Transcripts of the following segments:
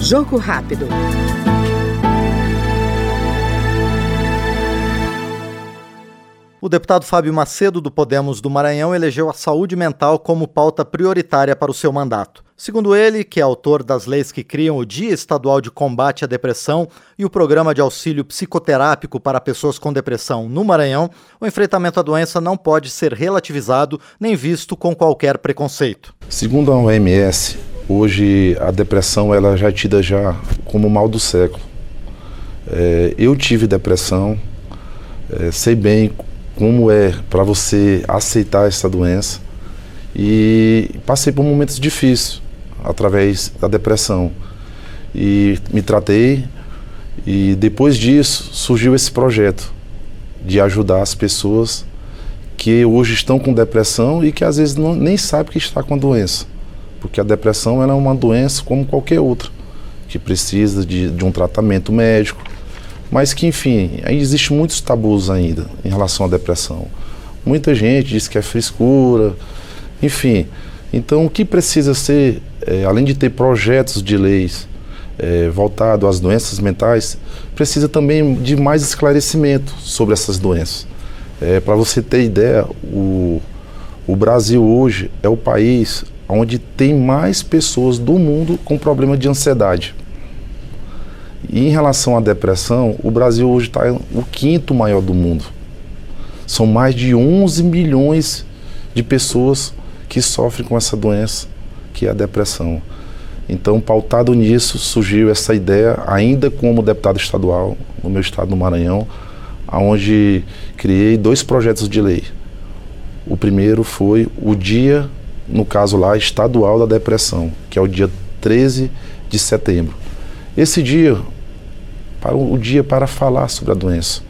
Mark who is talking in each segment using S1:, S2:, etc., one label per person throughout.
S1: Jogo rápido.
S2: O deputado Fábio Macedo, do Podemos do Maranhão, elegeu a saúde mental como pauta prioritária para o seu mandato. Segundo ele, que é autor das leis que criam o Dia Estadual de Combate à Depressão e o Programa de Auxílio Psicoterápico para Pessoas com Depressão no Maranhão, o enfrentamento à doença não pode ser relativizado nem visto com qualquer preconceito.
S3: Segundo a OMS, hoje a depressão ela já é tida já como mal do século. É, eu tive depressão, é, sei bem como é para você aceitar essa doença. E passei por momentos difíceis através da depressão. E me tratei e depois disso surgiu esse projeto de ajudar as pessoas que hoje estão com depressão e que às vezes não, nem sabem que está com a doença porque a depressão é uma doença como qualquer outra que precisa de, de um tratamento médico mas que, enfim, aí existe muitos tabus ainda em relação à depressão. Muita gente diz que é frescura, enfim. Então, o que precisa ser, é, além de ter projetos de leis é, voltados às doenças mentais, precisa também de mais esclarecimento sobre essas doenças. É, Para você ter ideia, o, o Brasil hoje é o país onde tem mais pessoas do mundo com problema de ansiedade. E em relação à depressão, o Brasil hoje está o quinto maior do mundo. São mais de 11 milhões de pessoas que sofrem com essa doença, que é a depressão. Então, pautado nisso, surgiu essa ideia, ainda como deputado estadual no meu estado do Maranhão, onde criei dois projetos de lei. O primeiro foi o dia, no caso lá, estadual da depressão, que é o dia 13 de setembro. Esse dia para o dia para falar sobre a doença.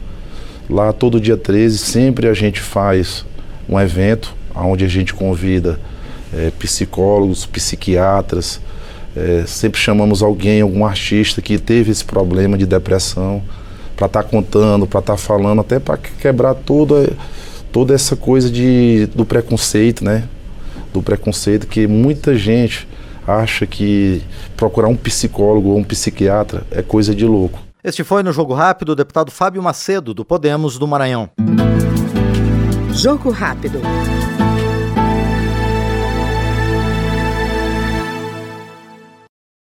S3: Lá todo dia 13 sempre a gente faz um evento onde a gente convida é, psicólogos, psiquiatras, é, sempre chamamos alguém, algum artista que teve esse problema de depressão para estar tá contando, para estar tá falando, até para quebrar toda, toda essa coisa de, do preconceito, né? Do preconceito que muita gente acha que procurar um psicólogo ou um psiquiatra é coisa de louco.
S2: Este foi no Jogo Rápido o deputado Fábio Macedo, do Podemos do Maranhão.
S1: Jogo Rápido.